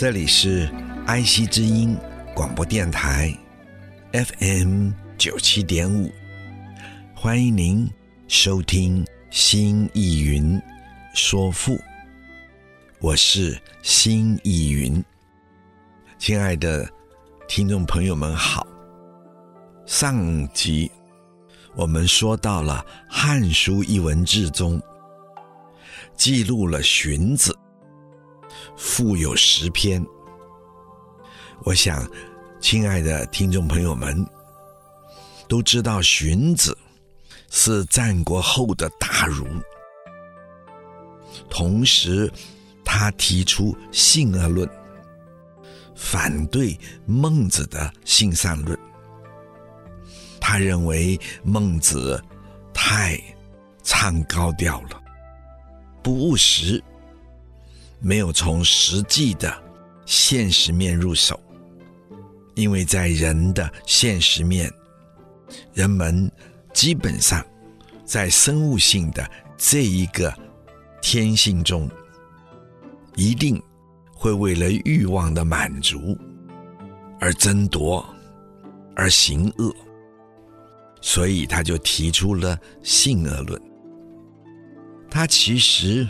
这里是爱惜之音广播电台，FM 九七点五，欢迎您收听《新意云说赋》，我是新意云。亲爱的听众朋友们好，上集我们说到了《汉书·艺文志》中记录了荀子。富有十篇，我想，亲爱的听众朋友们都知道，荀子是战国后的大儒，同时他提出性恶论，反对孟子的性善论。他认为孟子太唱高调了，不务实。没有从实际的现实面入手，因为在人的现实面，人们基本上在生物性的这一个天性中，一定会为了欲望的满足而争夺，而行恶，所以他就提出了性恶论。他其实。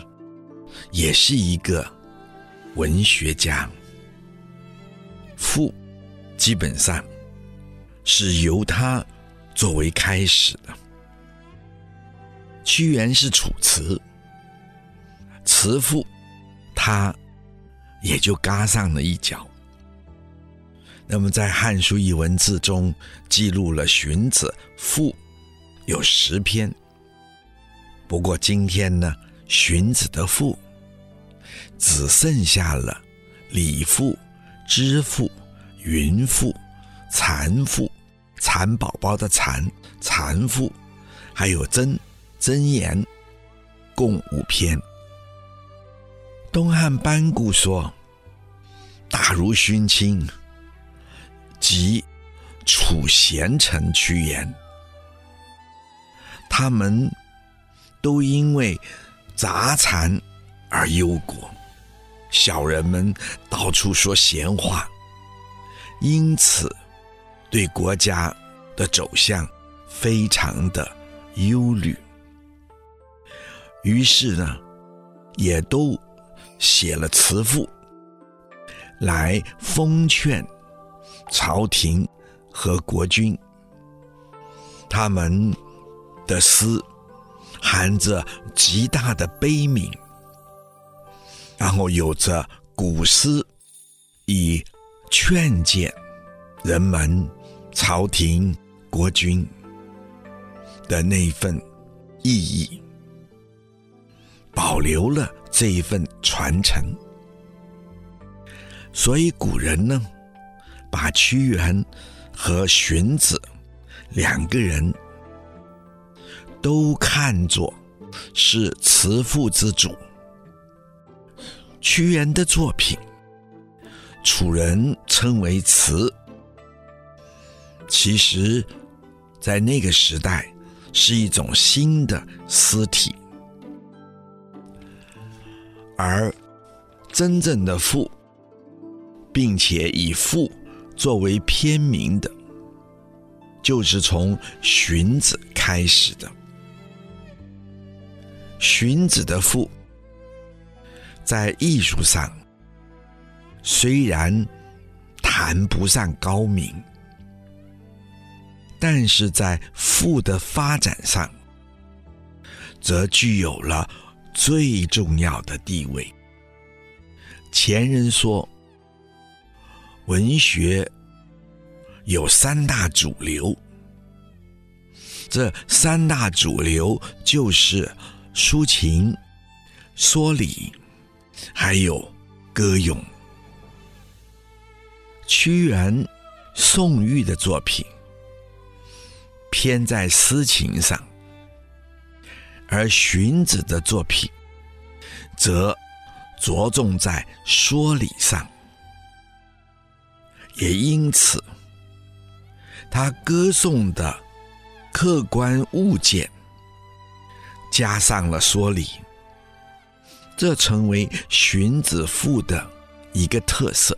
也是一个文学家，赋基本上是由他作为开始的。屈原是楚辞，辞赋他也就嘎上了一脚。那么在《汉书·艺文字》中记录了荀子赋有十篇，不过今天呢，荀子的赋。只剩下了李赋、知赋、云赋、蚕赋、蚕宝宝的蚕》《蚕赋，还有箴、箴言，共五篇。东汉班固说：“大儒荀卿，及楚贤臣屈原，他们都因为杂残而忧国。”小人们到处说闲话，因此对国家的走向非常的忧虑。于是呢，也都写了辞赋来奉劝朝廷和国君。他们的诗含着极大的悲悯。然后有着古诗以劝谏人们、朝廷、国君的那份意义，保留了这一份传承。所以古人呢，把屈原和荀子两个人都看作是辞赋之祖。屈原的作品，楚人称为辞，其实，在那个时代是一种新的诗体，而真正的赋，并且以赋作为篇名的，就是从荀子开始的。荀子的赋。在艺术上，虽然谈不上高明，但是在赋的发展上，则具有了最重要的地位。前人说，文学有三大主流，这三大主流就是抒情、说理，还有歌咏。屈原、宋玉的作品偏在诗情上，而荀子的作品则着重在说理上。也因此，他歌颂的客观物件加上了说理，这成为荀子赋的一个特色。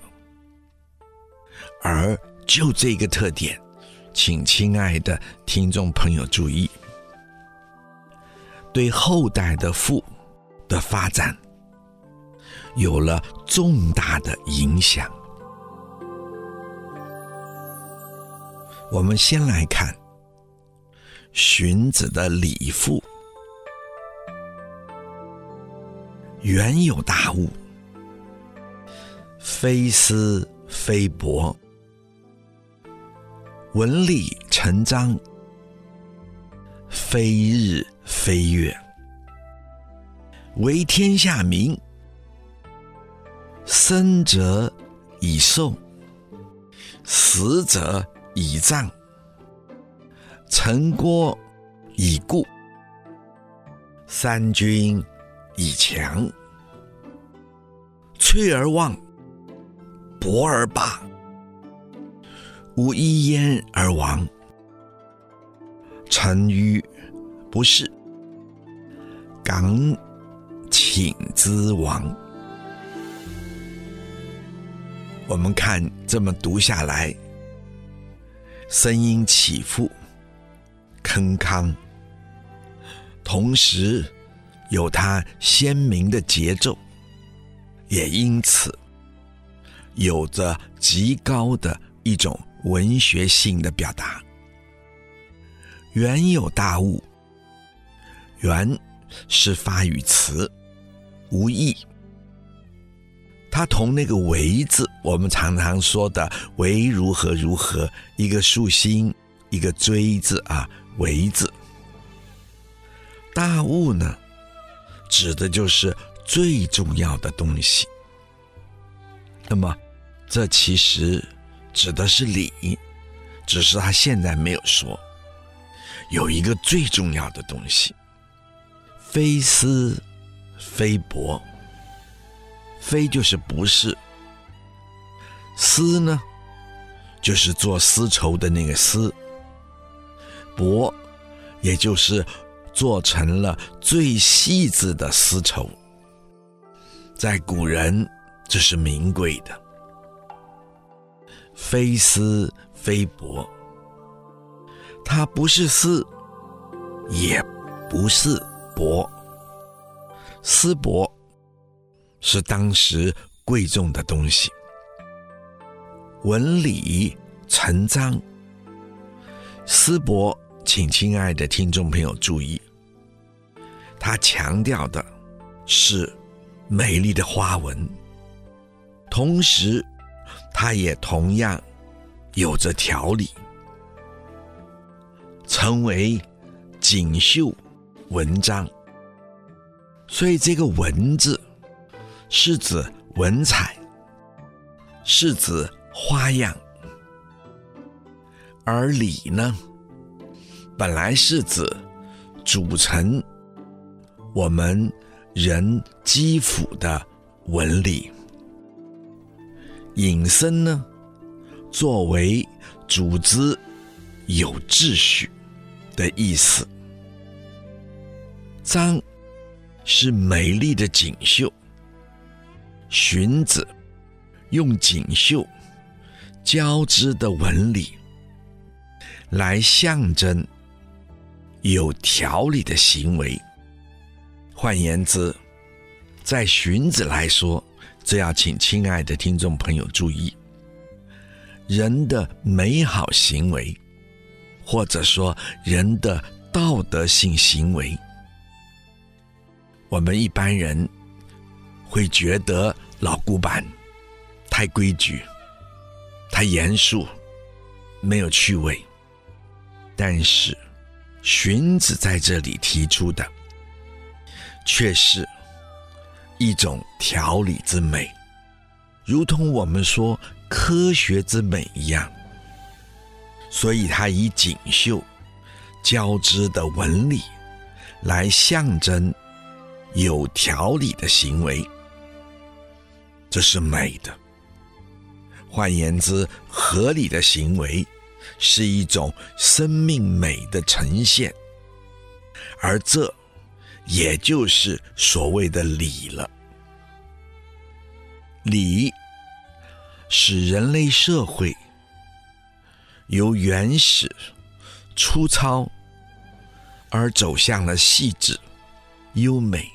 而就这个特点，请亲爱的听众朋友注意，对后代的赋的发展有了重大的影响。我们先来看荀子的礼赋，原有大物，非丝非帛。文理成章，非日非月，为天下名。生者以寿，死者以葬。城郭以固，三军以强。脆而望，薄而霸。无一焉而亡，臣愚不是，刚请之亡。我们看这么读下来，声音起伏，铿锵，同时有它鲜明的节奏，也因此有着极高的一种。文学性的表达，原有大物。原是发语词，无义。它同那个为字，我们常常说的为如何如何，一个竖心，一个锥字啊，为字。大物呢，指的就是最重要的东西。那么，这其实。指的是礼，只是他现在没有说。有一个最重要的东西，非丝非帛。非就是不是，丝呢，就是做丝绸的那个丝。帛，也就是做成了最细致的丝绸。在古人，这是名贵的。非丝非帛，它不是丝，也不是帛。丝帛是当时贵重的东西。纹理成章，丝帛，请亲爱的听众朋友注意，它强调的是美丽的花纹，同时。它也同样有着条理，成为锦绣文章。所以这个“文”字是指文采，是指花样；而“理”呢，本来是指组成我们人肌肤的纹理。引申呢，作为组织有秩序的意思。章是美丽的锦绣，荀子用锦绣交织的纹理来象征有条理的行为。换言之，在荀子来说。这要请亲爱的听众朋友注意，人的美好行为，或者说人的道德性行为，我们一般人会觉得老古板、太规矩、太严肃、没有趣味。但是荀子在这里提出的，却是一种条理之美，如同我们说科学之美一样。所以，它以锦绣交织的纹理来象征有条理的行为，这是美的。换言之，合理的行为是一种生命美的呈现，而这也就是所谓的礼了。礼使人类社会由原始、粗糙而走向了细致、优美，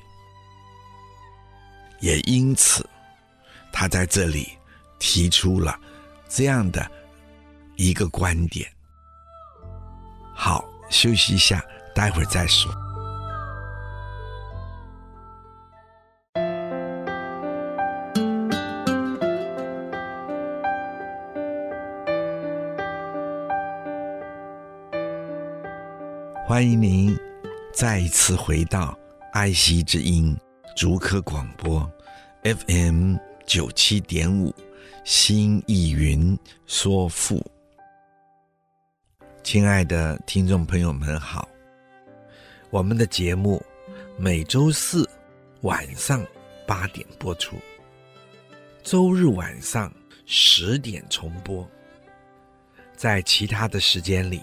也因此，他在这里。提出了这样的一个观点。好，休息一下，待会儿再说。欢迎您再一次回到爱惜之音竹科广播 FM 九七点五。新意云说赋，亲爱的听众朋友们好，我们的节目每周四晚上八点播出，周日晚上十点重播。在其他的时间里，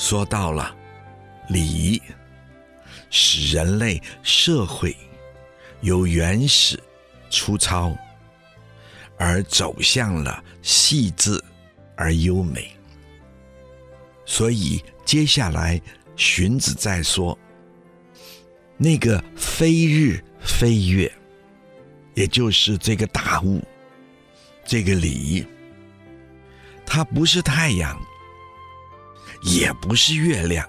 说到了礼，使人类社会由原始、粗糙。而走向了细致而优美，所以接下来荀子在说，那个非日非月，也就是这个大物，这个礼，它不是太阳，也不是月亮，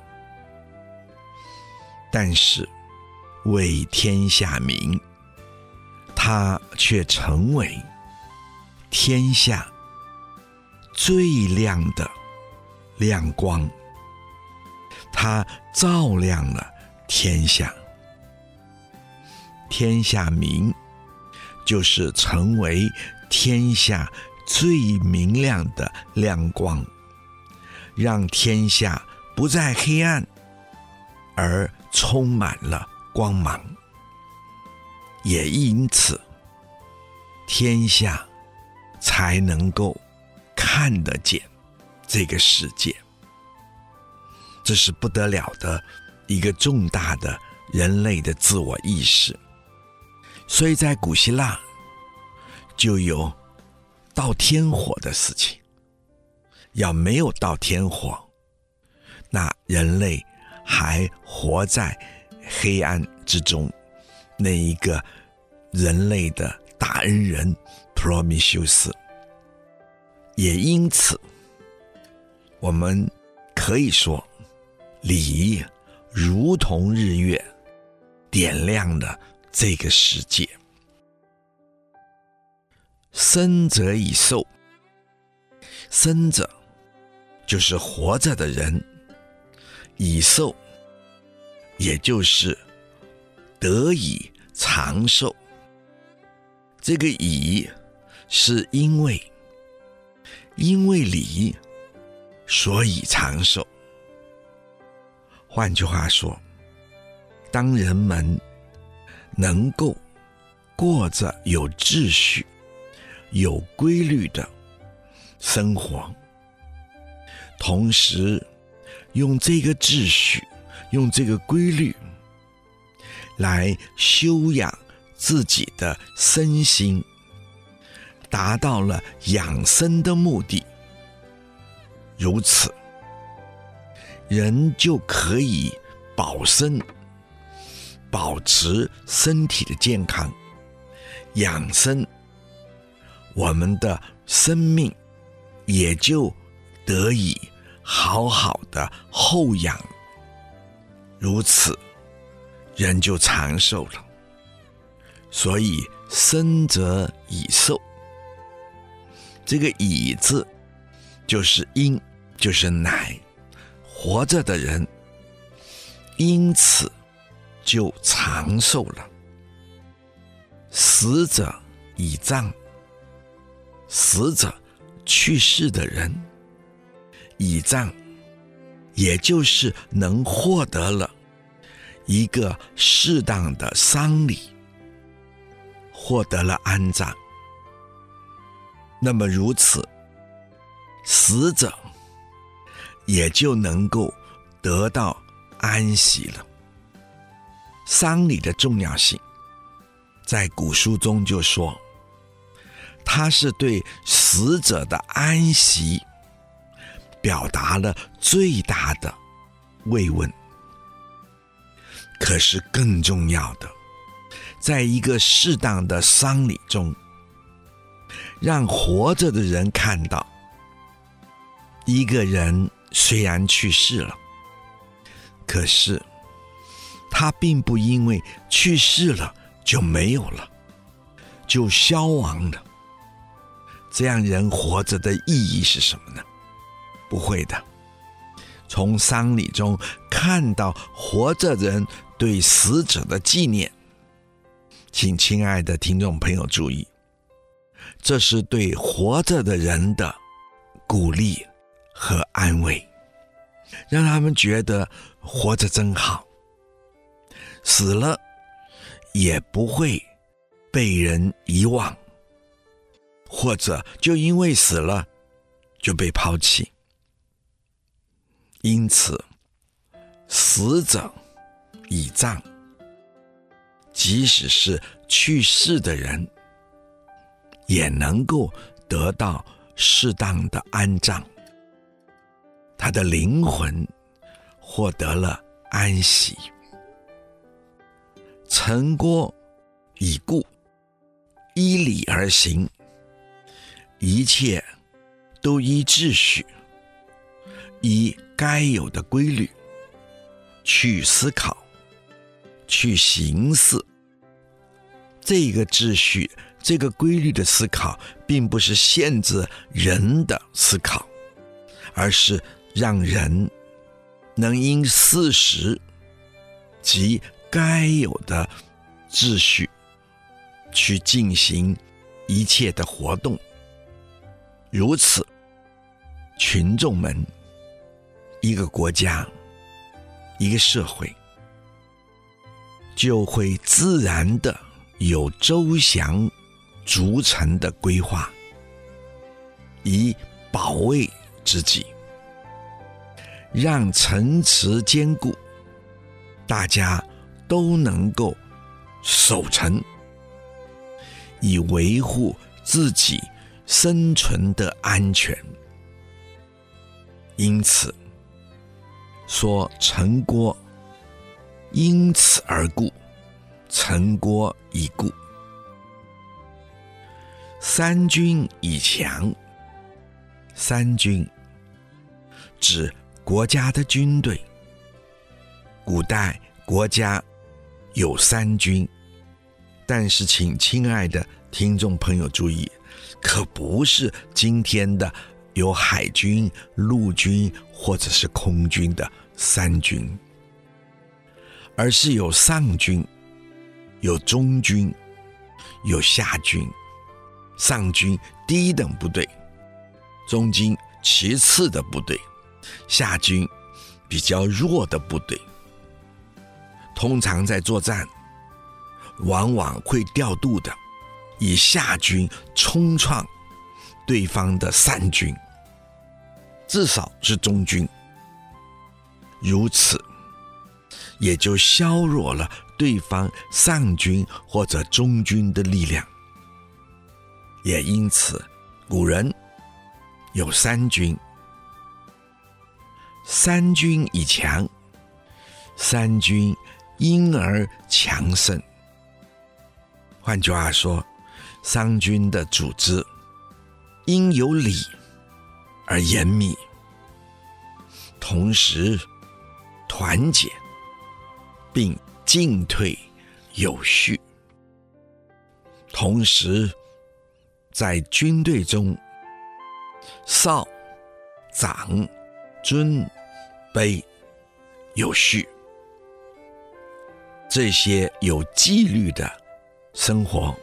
但是为天下明，它却成为。天下最亮的亮光，它照亮了天下。天下明，就是成为天下最明亮的亮光，让天下不再黑暗，而充满了光芒。也因此，天下。才能够看得见这个世界，这是不得了的一个重大的人类的自我意识。所以在古希腊就有盗天火的事情。要没有到天火，那人类还活在黑暗之中。那一个人类的大恩人。普罗米修斯，也因此，我们可以说，礼如同日月，点亮了这个世界。生者以寿，生者就是活着的人，以寿，也就是得以长寿。这个以。是因为，因为礼，所以长寿。换句话说，当人们能够过着有秩序、有规律的生活，同时用这个秩序、用这个规律来修养自己的身心，达到了养生的目的。如此，人就可以保身。保持身体的健康，养生，我们的生命也就得以好好的厚养，如此，人就长寿了。所以生则以寿，这个“以”字就是因，就是乃，活着的人，因此。就长寿了。死者以葬，死者去世的人以葬，也就是能获得了一个适当的丧礼，获得了安葬。那么如此，死者也就能够得到安息了。丧礼的重要性，在古书中就说，它是对死者的安息表达了最大的慰问。可是更重要的，在一个适当的丧礼中，让活着的人看到，一个人虽然去世了，可是。他并不因为去世了就没有了，就消亡了。这样人活着的意义是什么呢？不会的。从丧礼中看到活着人对死者的纪念，请亲爱的听众朋友注意，这是对活着的人的鼓励和安慰，让他们觉得活着真好。死了，也不会被人遗忘，或者就因为死了就被抛弃。因此，死者以葬，即使是去世的人，也能够得到适当的安葬，他的灵魂获得了安息。城郭已固，依礼而行，一切都依秩序，依该有的规律去思考，去行事。这个秩序、这个规律的思考，并不是限制人的思考，而是让人能因事实及。该有的秩序去进行一切的活动，如此，群众们、一个国家、一个社会，就会自然的有周详、逐层的规划，以保卫自己，让城池坚固，大家。都能够守城，以维护自己生存的安全。因此，说陈郭因此而故，陈郭已固。三军以强，三军指国家的军队。古代国家。有三军，但是请亲爱的听众朋友注意，可不是今天的有海军、陆军或者是空军的三军，而是有上军、有中军、有下军。上军低等部队，中军其次的部队，下军比较弱的部队。通常在作战，往往会调度的，以下军冲创对方的三军，至少是中军。如此，也就削弱了对方上军或者中军的力量。也因此，古人有三军，三军以强，三军因而强盛。换句话说，三军的组织应有理而严密，同时团结，并进退有序，同时在军队中少、长、尊、卑有序，这些有纪律的。生活，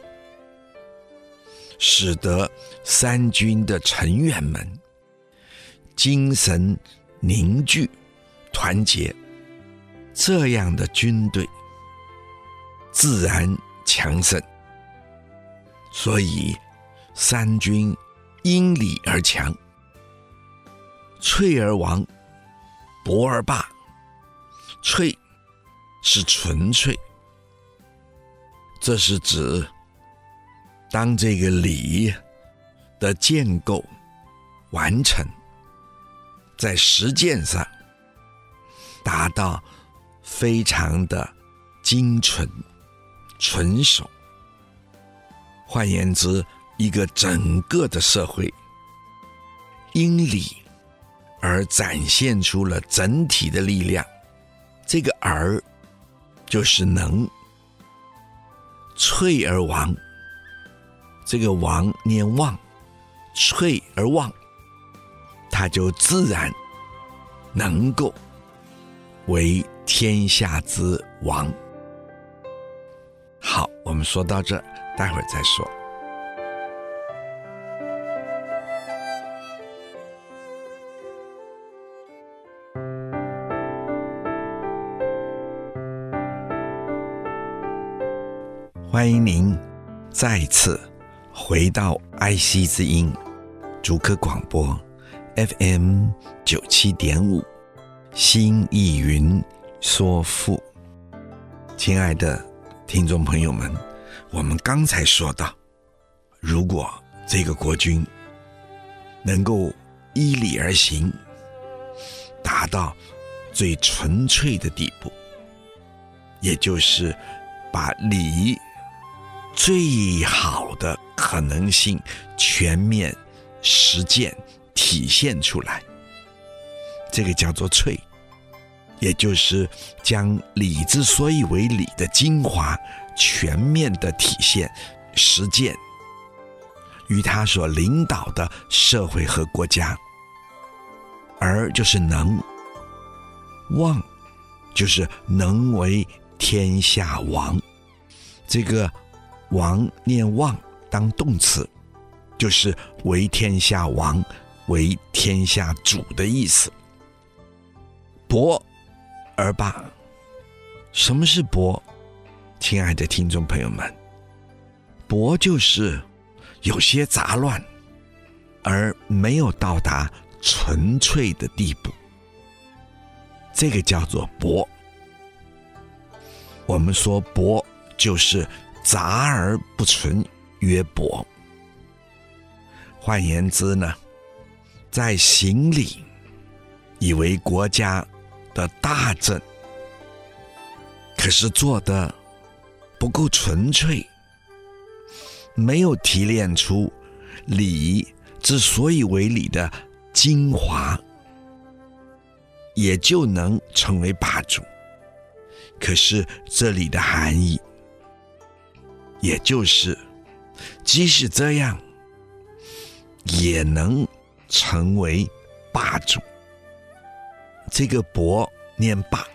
使得三军的成员们精神凝聚、团结，这样的军队自然强盛。所以，三军因礼而强，脆而亡，博而霸。脆是纯粹。这是指，当这个礼的建构完成，在实践上达到非常的精纯、纯熟。换言之，一个整个的社会因理而展现出了整体的力量。这个“而”就是能。脆而亡，这个“亡”念“旺”，脆而旺，他就自然能够为天下之王。好，我们说到这，待会儿再说。欢迎您再次回到爱惜之音竹科广播 FM 九七点五，新艺云说赋。亲爱的听众朋友们，我们刚才说到，如果这个国君能够依理而行，达到最纯粹的地步，也就是把礼。最好的可能性全面实践体现出来，这个叫做脆，也就是将礼之所以为礼的精华全面的体现实践于他所领导的社会和国家，而就是能，旺，就是能为天下王，这个。王念旺当动词，就是为天下王、为天下主的意思。博而霸，什么是博？亲爱的听众朋友们，博就是有些杂乱，而没有到达纯粹的地步，这个叫做博。我们说博就是。杂而不纯，曰博。换言之呢，在行礼以为国家的大政，可是做的不够纯粹，没有提炼出礼之所以为礼的精华，也就能成为霸主。可是这里的含义。也就是，即使这样，也能成为霸主。这个“伯”念“霸”，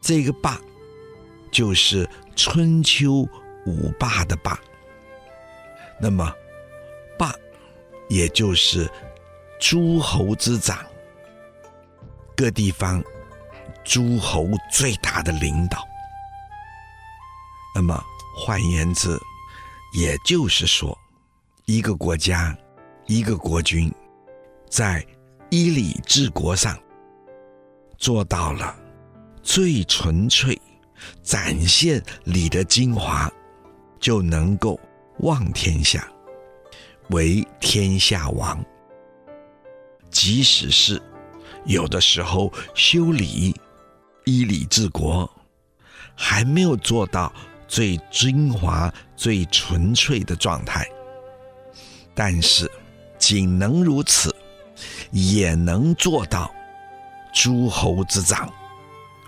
这个“霸”就是春秋五霸的“霸”。那么，“霸”也就是诸侯之长，各地方诸侯最大的领导。那么换言之，也就是说，一个国家、一个国君，在依礼治国上做到了最纯粹，展现你的精华，就能够望天下，为天下王。即使是有的时候修礼、依礼治国，还没有做到最精华、最纯粹的状态，但是仅能如此，也能做到诸侯之长，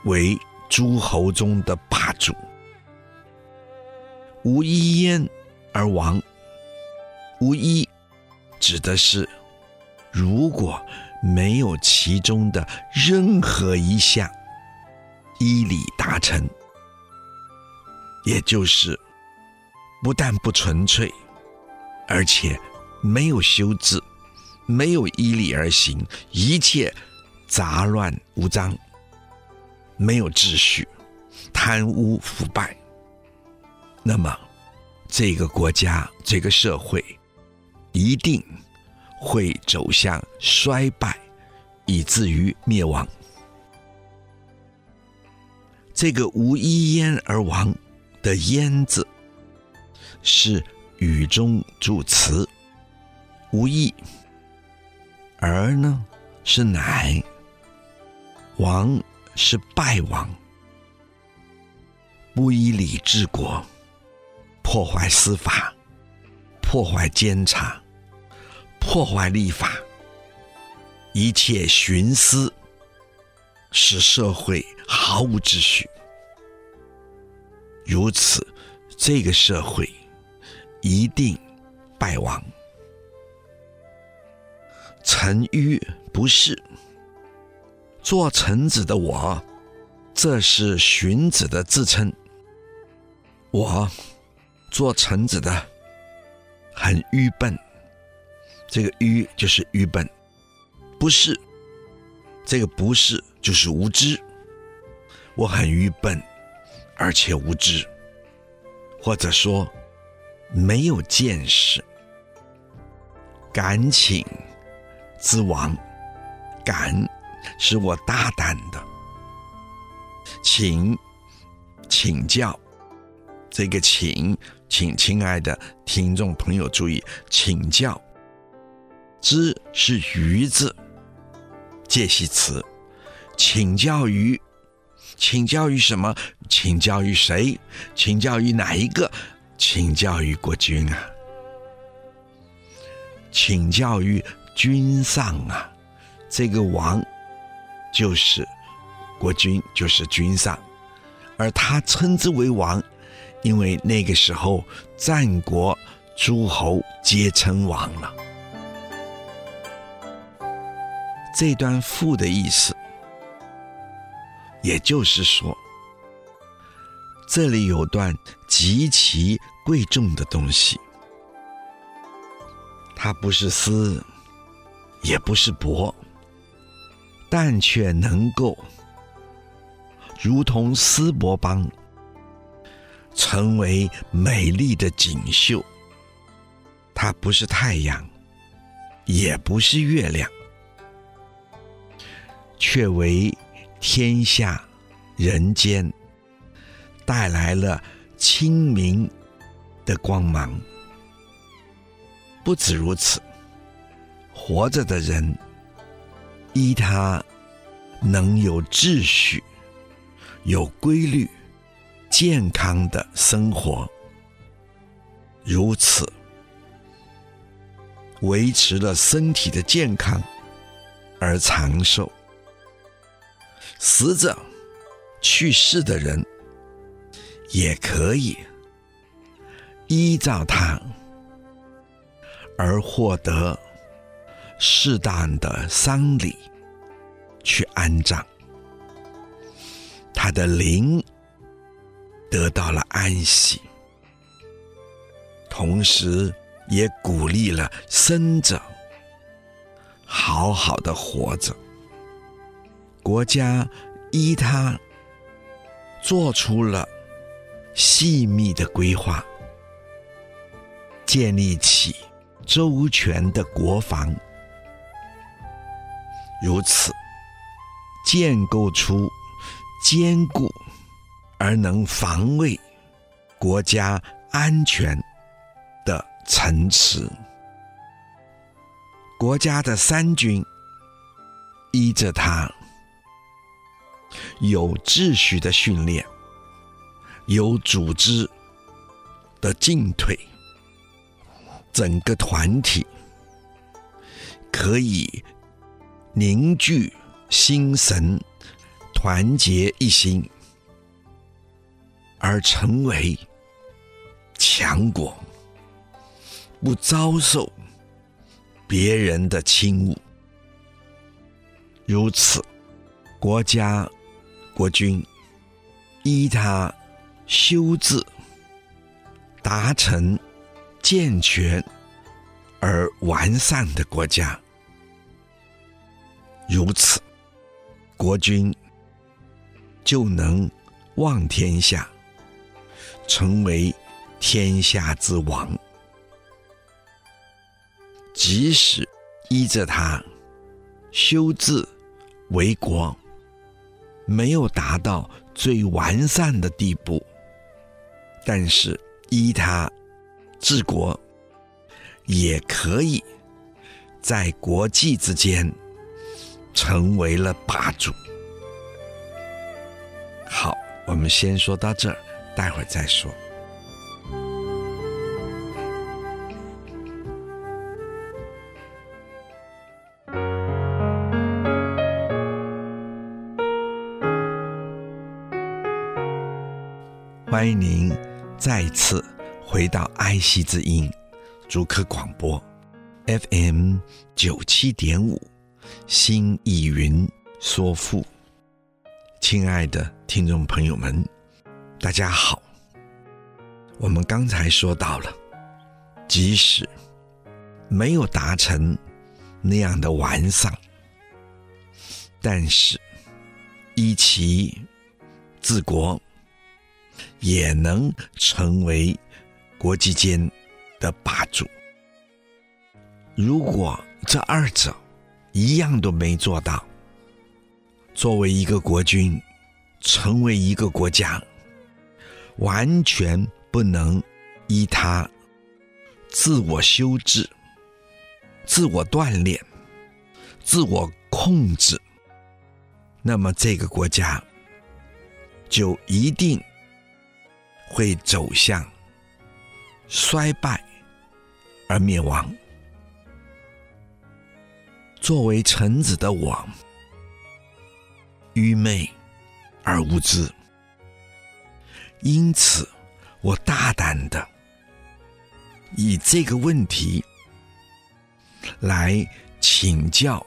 为诸侯中的霸主。无一焉而亡，无一指的是。如果没有其中的任何一项依礼达成，也就是不但不纯粹，而且没有修治，没有依礼而行，一切杂乱无章，没有秩序，贪污腐败，那么这个国家、这个社会一定。会走向衰败，以至于灭亡。这个“无一焉而亡”的“焉”字，是语中助词，“无一”，而呢是乃，“亡”是败亡，不依礼治国，破坏司法，破坏监察。破坏立法，一切徇私，使社会毫无秩序。如此，这个社会一定败亡。臣愚不是，做臣子的我，这是荀子的自称。我做臣子的很愚笨。这个愚就是愚笨，不是，这个不是就是无知。我很愚笨，而且无知，或者说没有见识。敢请之王，敢是我大胆的，请请教，这个请，请亲爱的听众朋友注意，请教。之是于字，介系词，请教于，请教于什么？请教于谁？请教于哪一个？请教于国君啊！请教于君上啊！这个王就是国君，就是君上，而他称之为王，因为那个时候战国诸侯皆称王了。这段赋的意思，也就是说，这里有段极其贵重的东西，它不是丝，也不是帛，但却能够如同丝帛般，成为美丽的锦绣。它不是太阳，也不是月亮。却为天下人间带来了清明的光芒。不止如此，活着的人依他能有秩序、有规律、健康的生活，如此维持了身体的健康而长寿。死者去世的人也可以依照他而获得适当的丧礼去安葬，他的灵得到了安息，同时也鼓励了生者好好的活着。国家依他做出了细密的规划，建立起周全的国防，如此建构出坚固而能防卫国家安全的城池。国家的三军依着它有秩序的训练。有组织的进退，整个团体可以凝聚心神，团结一心，而成为强国，不遭受别人的侵侮。如此，国家国君依他。修治，达成健全而完善的国家，如此，国君就能望天下，成为天下之王。即使依着他修治为国，没有达到最完善的地步。但是依他治国，也可以在国际之间成为了霸主。好，我们先说到这儿，待会儿再说。欢迎您。再次回到爱惜之音，竹科广播，FM 九七点五，心意云说赋，亲爱的听众朋友们，大家好。我们刚才说到了，即使没有达成那样的完善，但是依其治国。也能成为国际间的霸主。如果这二者一样都没做到，作为一个国君，成为一个国家，完全不能依他自我修治、自我锻炼、自我控制，那么这个国家就一定。会走向衰败而灭亡。作为臣子的我，愚昧而无知，因此我大胆的以这个问题来请教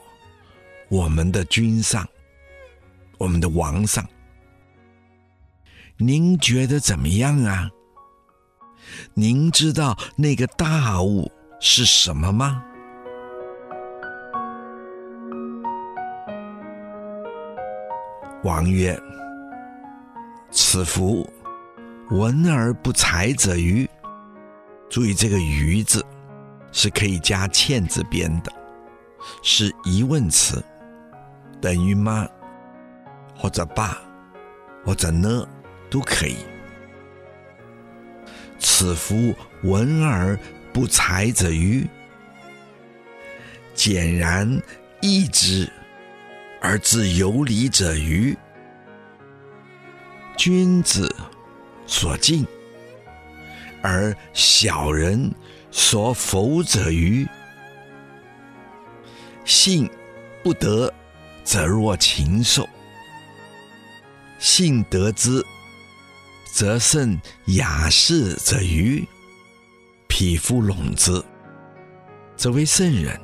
我们的君上，我们的王上。您觉得怎么样啊？您知道那个大物是什么吗？王曰：“此夫文而不才者愚。”注意这个“愚”字是可以加欠字边的，是疑问词，等于吗？或者吧，或者呢？都可以。此夫文而不才者愚，俭然易之而自有礼者愚。君子所敬而小人所否者愚。信不得则若禽兽，信得之。则胜雅士者愚，匹夫拢之，则为圣人；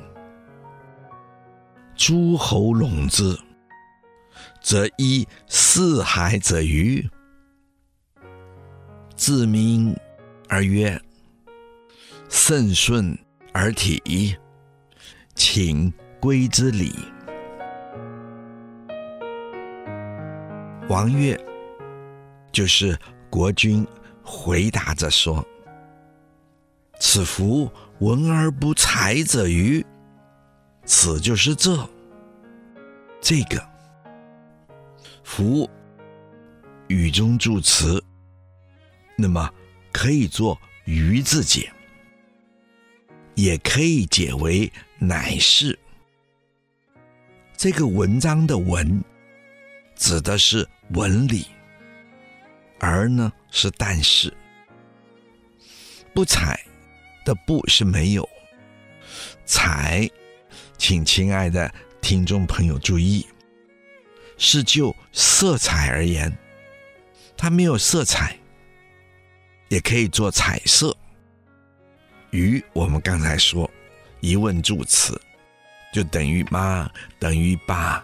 诸侯拢之，则依四海者愚。自明而曰：圣顺而体，请归之礼。王曰：就是。国君回答着说：“此夫闻而不采者愚。”此就是这这个夫语中助词，那么可以做愚字解，也可以解为乃是。这个文章的文指的是文理，而呢是但是，不采的不是没有，采。请亲爱的听众朋友注意，是就色彩而言，它没有色彩，也可以做彩色。于我们刚才说，疑问助词就等于吗？等于吧？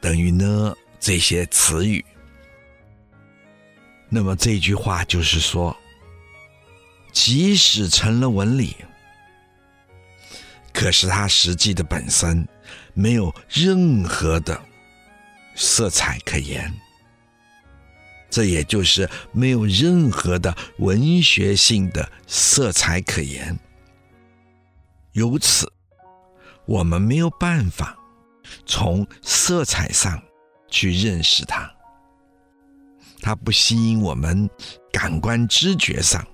等于呢？这些词语。那么这句话就是说，即使成了文理。可是它实际的本身没有任何的色彩可言，这也就是没有任何的文学性的色彩可言。由此，我们没有办法从色彩上去认识它，它不吸引我们感官知觉上，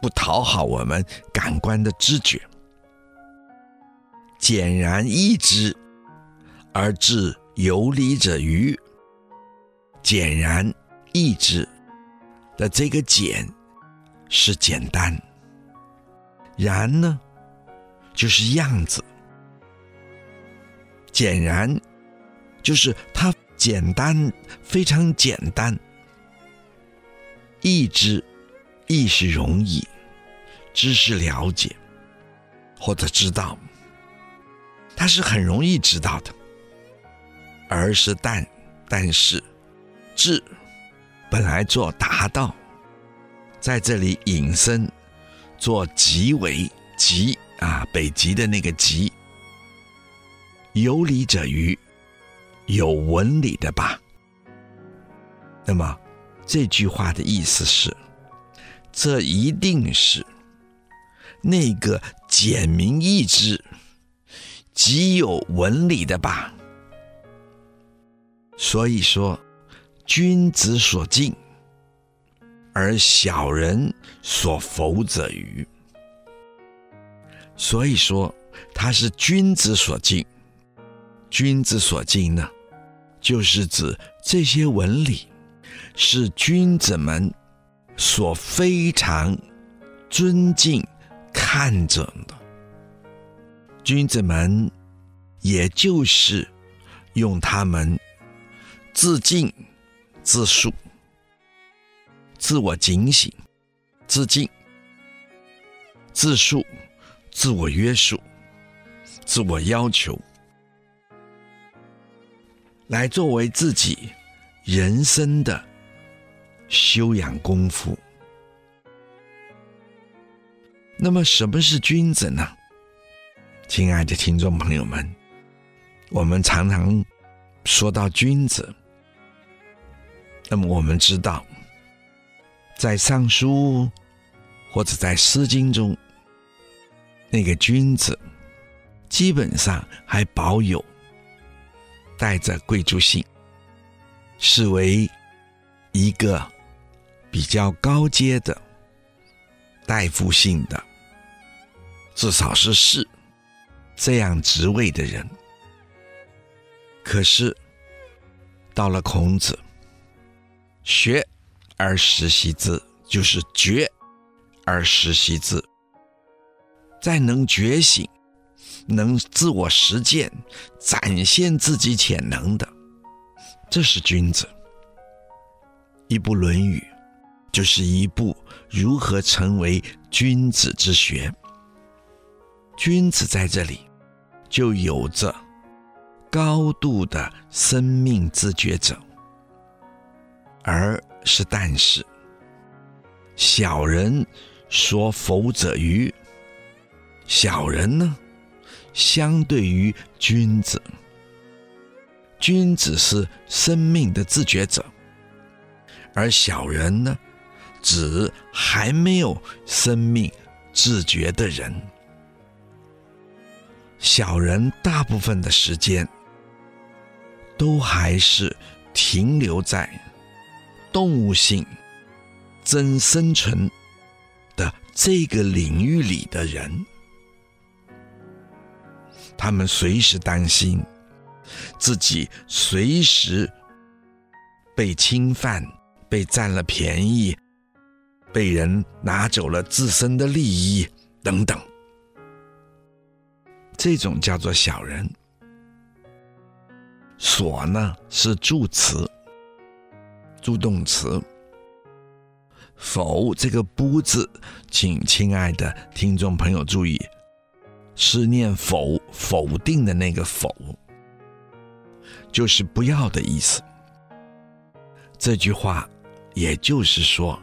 不讨好我们感官的知觉。简然易之，而至有理者愚。简然易之的这个简是简单，然呢就是样子，简然就是它简单，非常简单。易之，易是容易，知是了解或者知道。它是很容易知道的，而是但，但是，致本来做达到，在这里引申做极为极啊，北极的那个极，有理者于，有文理的吧？那么这句话的意思是，这一定是那个简明易知。极有文理的吧？所以说，君子所敬，而小人所否者愚。所以说，他是君子所敬。君子所敬呢，就是指这些文理是君子们所非常尊敬、看重的。君子们，也就是用他们自敬、自述、自我警醒、自敬、自述、自我约束、自我要求，来作为自己人生的修养功夫。那么，什么是君子呢？亲爱的听众朋友们，我们常常说到君子，那么我们知道，在《尚书》或者在《诗经》中，那个君子基本上还保有带着贵族性，视为一个比较高阶的大夫性的，至少是士。这样职位的人，可是到了孔子，学而时习之，就是觉而时习之，在能觉醒、能自我实践、展现自己潜能的，这是君子。一部《论语》，就是一部如何成为君子之学。君子在这里就有着高度的生命自觉者，而是但是。小人所否者愚。小人呢，相对于君子，君子是生命的自觉者，而小人呢，指还没有生命自觉的人。小人大部分的时间都还是停留在动物性真生存的这个领域里的人，他们随时担心自己随时被侵犯。被占了便宜，被人拿走了自身的利益等等，这种叫做小人。所呢是助词，助动词。否这个不字，请亲爱的听众朋友注意，是念否否定的那个否，就是不要的意思。这句话。也就是说，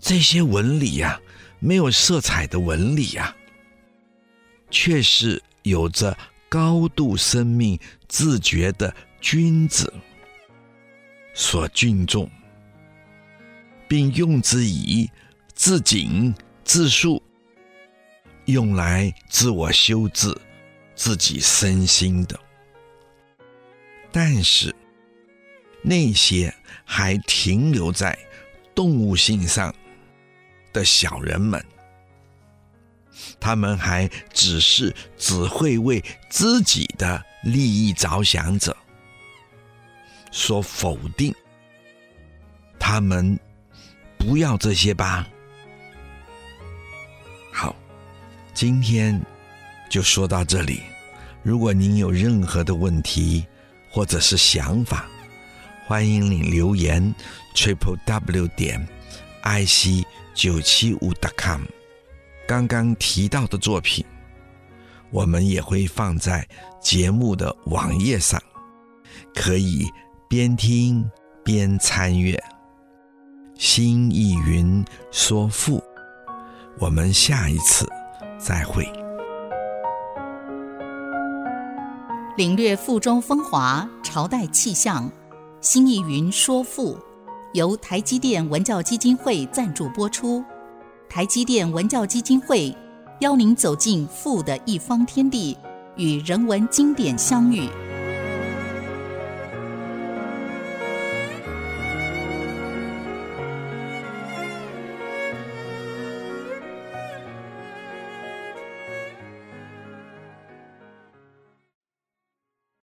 这些纹理呀，没有色彩的纹理呀，却是有着高度生命自觉的君子所敬重，并用之以自警自述，用来自我修治自己身心的。但是那些。还停留在动物性上的小人们，他们还只是只会为自己的利益着想者，所否定。他们不要这些吧。好，今天就说到这里。如果您有任何的问题或者是想法，欢迎你留言，triple w 点 i c 九七五 dot com。刚刚提到的作品，我们也会放在节目的网页上，可以边听边参阅。新意云说赋，我们下一次再会。领略赋中风华，朝代气象。新意云说赋，由台积电文教基金会赞助播出。台积电文教基金会邀您走进赋的一方天地，与人文经典相遇。